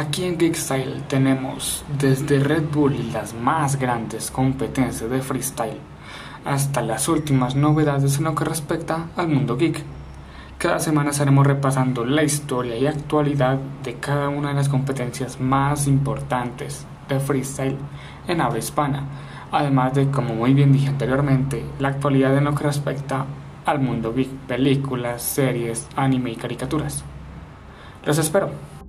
Aquí en Geekstyle tenemos desde Red Bull y las más grandes competencias de freestyle hasta las últimas novedades en lo que respecta al mundo geek. Cada semana estaremos repasando la historia y actualidad de cada una de las competencias más importantes de freestyle en habla hispana, además de, como muy bien dije anteriormente, la actualidad en lo que respecta al mundo geek, películas, series, anime y caricaturas. Los espero.